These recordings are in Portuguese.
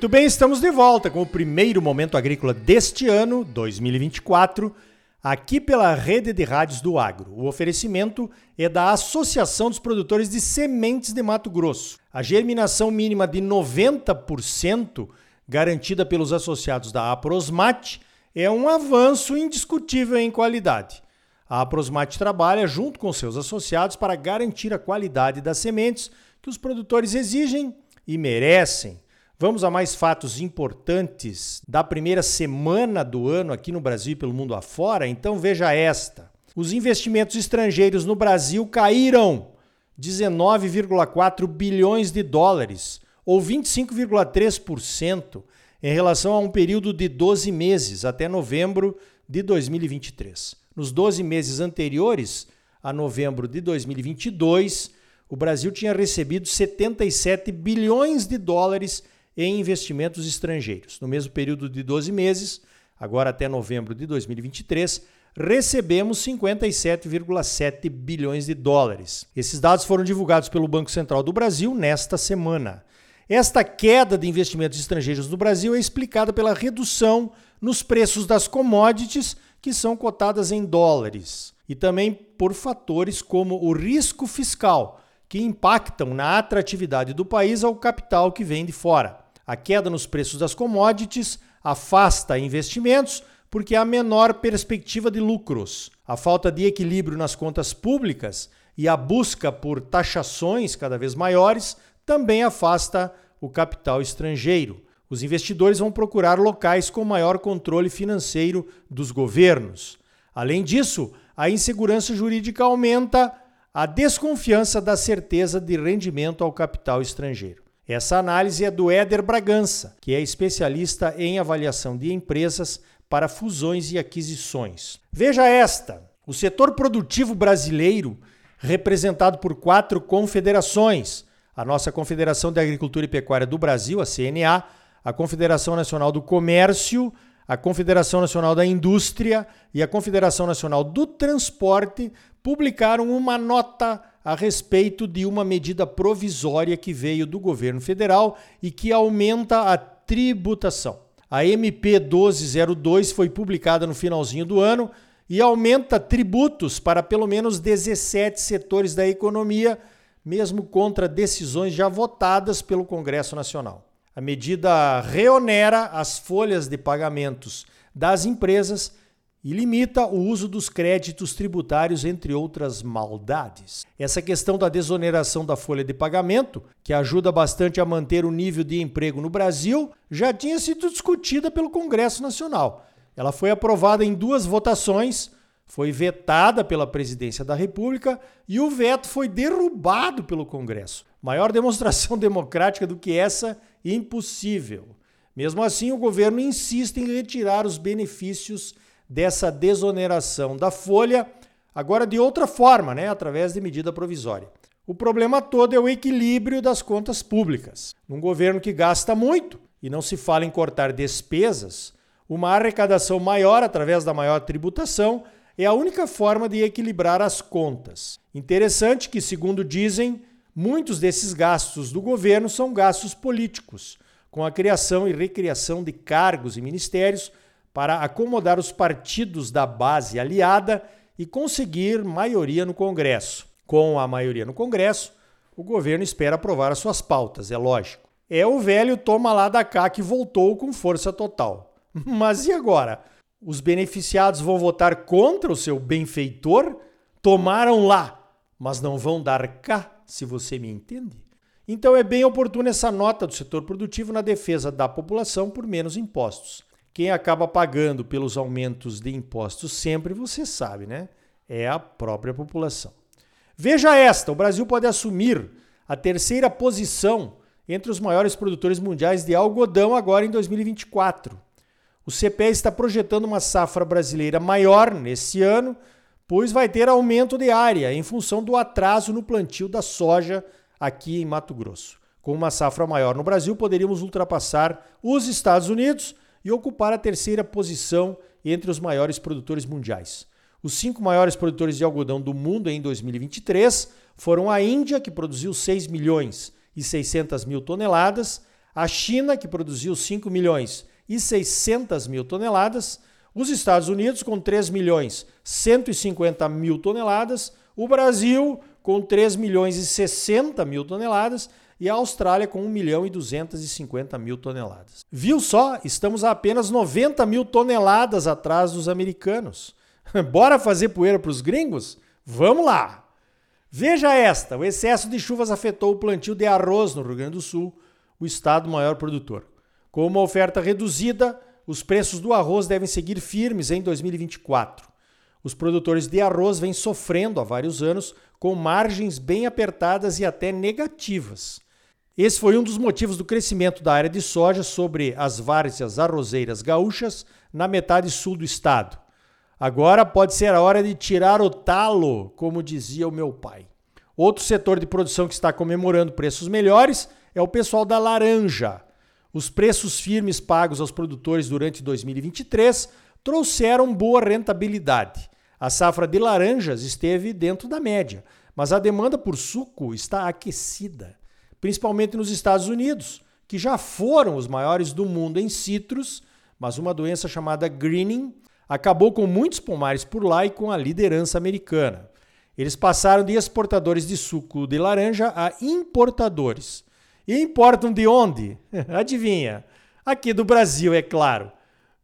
Muito bem, estamos de volta com o primeiro momento agrícola deste ano, 2024, aqui pela rede de rádios do Agro. O oferecimento é da Associação dos Produtores de Sementes de Mato Grosso. A germinação mínima de 90% garantida pelos associados da Aprosmate é um avanço indiscutível em qualidade. A Aprosmate trabalha junto com seus associados para garantir a qualidade das sementes que os produtores exigem e merecem Vamos a mais fatos importantes da primeira semana do ano aqui no Brasil e pelo mundo afora? Então veja esta. Os investimentos estrangeiros no Brasil caíram 19,4 bilhões de dólares, ou 25,3%, em relação a um período de 12 meses, até novembro de 2023. Nos 12 meses anteriores a novembro de 2022, o Brasil tinha recebido 77 bilhões de dólares em investimentos estrangeiros. No mesmo período de 12 meses, agora até novembro de 2023, recebemos 57,7 bilhões de dólares. Esses dados foram divulgados pelo Banco Central do Brasil nesta semana. Esta queda de investimentos estrangeiros no Brasil é explicada pela redução nos preços das commodities que são cotadas em dólares e também por fatores como o risco fiscal, que impactam na atratividade do país ao capital que vem de fora. A queda nos preços das commodities afasta investimentos porque há menor perspectiva de lucros. A falta de equilíbrio nas contas públicas e a busca por taxações cada vez maiores também afasta o capital estrangeiro. Os investidores vão procurar locais com maior controle financeiro dos governos. Além disso, a insegurança jurídica aumenta a desconfiança da certeza de rendimento ao capital estrangeiro. Essa análise é do Éder Bragança, que é especialista em avaliação de empresas para fusões e aquisições. Veja esta: o setor produtivo brasileiro, representado por quatro confederações, a nossa Confederação de Agricultura e Pecuária do Brasil, a CNA, a Confederação Nacional do Comércio, a Confederação Nacional da Indústria e a Confederação Nacional do Transporte publicaram uma nota a respeito de uma medida provisória que veio do governo federal e que aumenta a tributação. A MP 1202 foi publicada no finalzinho do ano e aumenta tributos para pelo menos 17 setores da economia, mesmo contra decisões já votadas pelo Congresso Nacional. A medida reonera as folhas de pagamentos das empresas e limita o uso dos créditos tributários, entre outras maldades. Essa questão da desoneração da folha de pagamento, que ajuda bastante a manter o nível de emprego no Brasil, já tinha sido discutida pelo Congresso Nacional. Ela foi aprovada em duas votações, foi vetada pela Presidência da República e o veto foi derrubado pelo Congresso. Maior demonstração democrática do que essa, impossível. Mesmo assim, o governo insiste em retirar os benefícios dessa desoneração da folha, agora de outra forma, né, através de medida provisória. O problema todo é o equilíbrio das contas públicas. Num governo que gasta muito e não se fala em cortar despesas, uma arrecadação maior através da maior tributação é a única forma de equilibrar as contas. Interessante que, segundo dizem, muitos desses gastos do governo são gastos políticos, com a criação e recriação de cargos e ministérios para acomodar os partidos da base aliada e conseguir maioria no Congresso. Com a maioria no Congresso, o governo espera aprovar as suas pautas, é lógico. É o velho toma lá da cá que voltou com força total. Mas e agora? Os beneficiados vão votar contra o seu benfeitor? Tomaram lá, mas não vão dar cá, se você me entende? Então é bem oportuna essa nota do setor produtivo na defesa da população por menos impostos. Quem acaba pagando pelos aumentos de impostos sempre, você sabe, né? É a própria população. Veja esta: o Brasil pode assumir a terceira posição entre os maiores produtores mundiais de algodão agora em 2024. O CPE está projetando uma safra brasileira maior nesse ano, pois vai ter aumento de área em função do atraso no plantio da soja aqui em Mato Grosso. Com uma safra maior no Brasil, poderíamos ultrapassar os Estados Unidos e ocupar a terceira posição entre os maiores produtores mundiais. Os cinco maiores produtores de algodão do mundo em 2023 foram a Índia, que produziu 6 milhões e 600 mil toneladas, a China, que produziu 5 milhões e 600 mil toneladas, os Estados Unidos com 3 milhões 150 mil toneladas, o Brasil com 3 milhões e 60 mil toneladas e a Austrália com 1 milhão e 250 mil toneladas. Viu só? Estamos a apenas 90 mil toneladas atrás dos americanos. Bora fazer poeira para os gringos? Vamos lá! Veja esta: o excesso de chuvas afetou o plantio de arroz no Rio Grande do Sul, o estado maior produtor. Com uma oferta reduzida, os preços do arroz devem seguir firmes em 2024. Os produtores de arroz vêm sofrendo há vários anos com margens bem apertadas e até negativas. Esse foi um dos motivos do crescimento da área de soja sobre as várzeas arrozeiras gaúchas na metade sul do estado. Agora pode ser a hora de tirar o talo, como dizia o meu pai. Outro setor de produção que está comemorando preços melhores é o pessoal da laranja. Os preços firmes pagos aos produtores durante 2023 trouxeram boa rentabilidade. A safra de laranjas esteve dentro da média, mas a demanda por suco está aquecida principalmente nos Estados Unidos, que já foram os maiores do mundo em citros, mas uma doença chamada greening acabou com muitos pomares por lá e com a liderança americana. Eles passaram de exportadores de suco de laranja a importadores. E importam de onde? Adivinha? Aqui do Brasil, é claro.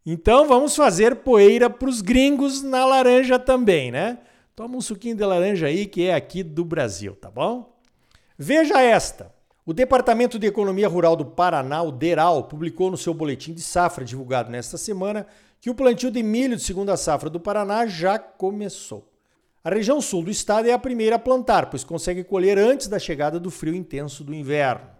Então vamos fazer poeira para os gringos na laranja também, né? Toma um suquinho de laranja aí que é aqui do Brasil, tá bom? Veja esta. O Departamento de Economia Rural do Paraná, o DERAL, publicou no seu boletim de safra divulgado nesta semana que o plantio de milho de segunda safra do Paraná já começou. A região sul do estado é a primeira a plantar, pois consegue colher antes da chegada do frio intenso do inverno.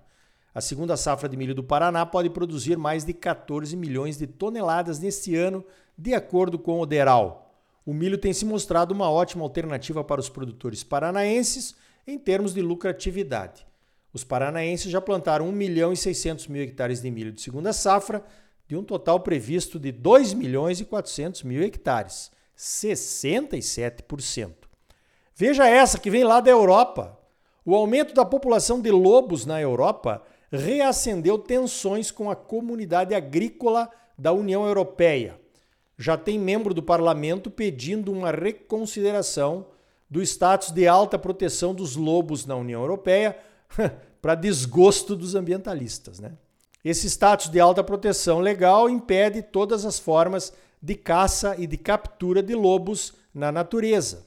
A segunda safra de milho do Paraná pode produzir mais de 14 milhões de toneladas neste ano, de acordo com o DERAL. O milho tem se mostrado uma ótima alternativa para os produtores paranaenses em termos de lucratividade. Os paranaenses já plantaram 1 milhão e 600 mil hectares de milho de segunda safra, de um total previsto de 2 milhões e 400 mil hectares, 67%. Veja essa que vem lá da Europa. O aumento da população de lobos na Europa reacendeu tensões com a comunidade agrícola da União Europeia. Já tem membro do parlamento pedindo uma reconsideração do status de alta proteção dos lobos na União Europeia, para desgosto dos ambientalistas. Né? Esse status de alta proteção legal impede todas as formas de caça e de captura de lobos na natureza.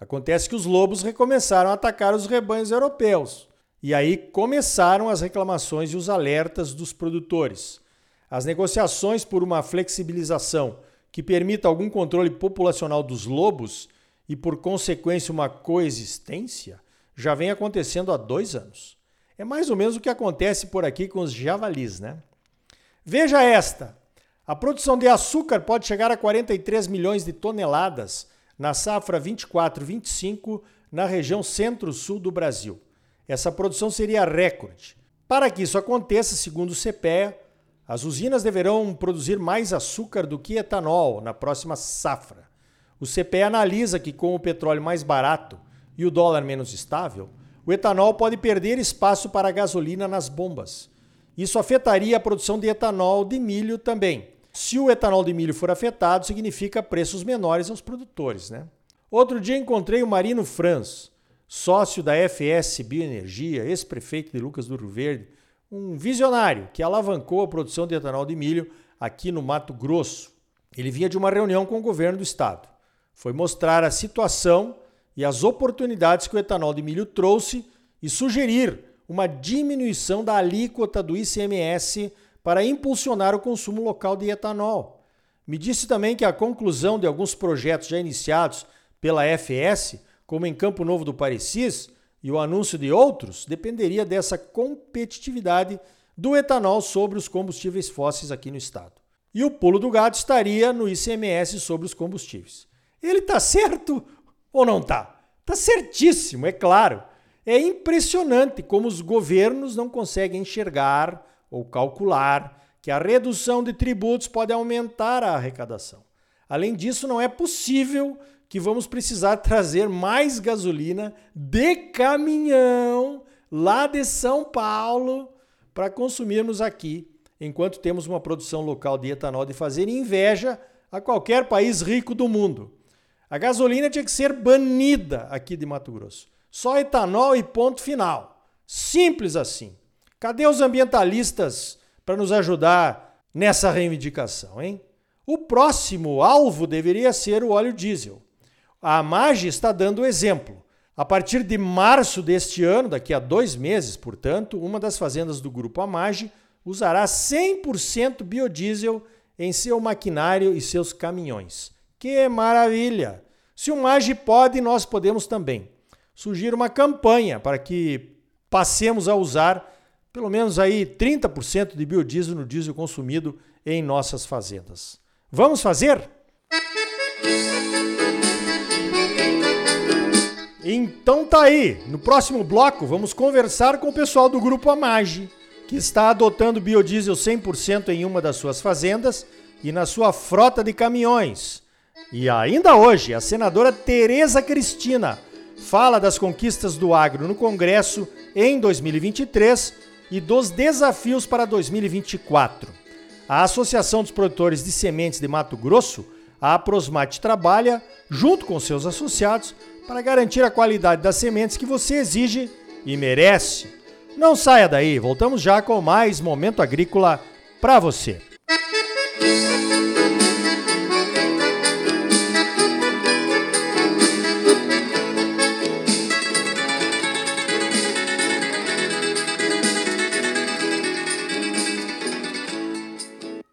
Acontece que os lobos recomeçaram a atacar os rebanhos europeus. E aí começaram as reclamações e os alertas dos produtores. As negociações por uma flexibilização que permita algum controle populacional dos lobos e, por consequência, uma coexistência já vem acontecendo há dois anos. É mais ou menos o que acontece por aqui com os javalis, né? Veja esta. A produção de açúcar pode chegar a 43 milhões de toneladas na safra 24-25 na região centro-sul do Brasil. Essa produção seria recorde. Para que isso aconteça, segundo o CPEA, as usinas deverão produzir mais açúcar do que etanol na próxima safra. O CPE analisa que com o petróleo mais barato e o dólar menos estável, o etanol pode perder espaço para a gasolina nas bombas. Isso afetaria a produção de etanol de milho também. Se o etanol de milho for afetado, significa preços menores aos produtores. Né? Outro dia encontrei o Marino Franz, sócio da FS Bioenergia, ex-prefeito de Lucas do Rio Verde, um visionário que alavancou a produção de etanol de milho aqui no Mato Grosso. Ele vinha de uma reunião com o governo do estado. Foi mostrar a situação e as oportunidades que o etanol de milho trouxe e sugerir uma diminuição da alíquota do ICMS para impulsionar o consumo local de etanol. Me disse também que a conclusão de alguns projetos já iniciados pela FS, como em Campo Novo do Parecis, e o anúncio de outros, dependeria dessa competitividade do etanol sobre os combustíveis fósseis aqui no estado. E o pulo do gato estaria no ICMS sobre os combustíveis. Ele está certo ou não tá? Tá certíssimo, é claro. É impressionante como os governos não conseguem enxergar ou calcular que a redução de tributos pode aumentar a arrecadação. Além disso, não é possível que vamos precisar trazer mais gasolina de caminhão lá de São Paulo para consumirmos aqui, enquanto temos uma produção local de etanol de fazer inveja a qualquer país rico do mundo. A gasolina tinha que ser banida aqui de Mato Grosso. Só etanol e ponto final. Simples assim. Cadê os ambientalistas para nos ajudar nessa reivindicação, hein? O próximo alvo deveria ser o óleo diesel. A AMAGE está dando o exemplo. A partir de março deste ano, daqui a dois meses, portanto, uma das fazendas do grupo AMAGE usará 100% biodiesel em seu maquinário e seus caminhões. Que maravilha! Se o MAGE pode, nós podemos também. Sugiro uma campanha para que passemos a usar pelo menos aí 30% de biodiesel no diesel consumido em nossas fazendas. Vamos fazer? Então tá aí. No próximo bloco vamos conversar com o pessoal do grupo Amage que está adotando biodiesel 100% em uma das suas fazendas e na sua frota de caminhões. E ainda hoje, a senadora Tereza Cristina fala das conquistas do agro no Congresso em 2023 e dos desafios para 2024. A Associação dos Produtores de Sementes de Mato Grosso, a Aprosmate, trabalha junto com seus associados para garantir a qualidade das sementes que você exige e merece. Não saia daí, voltamos já com mais Momento Agrícola para você. Música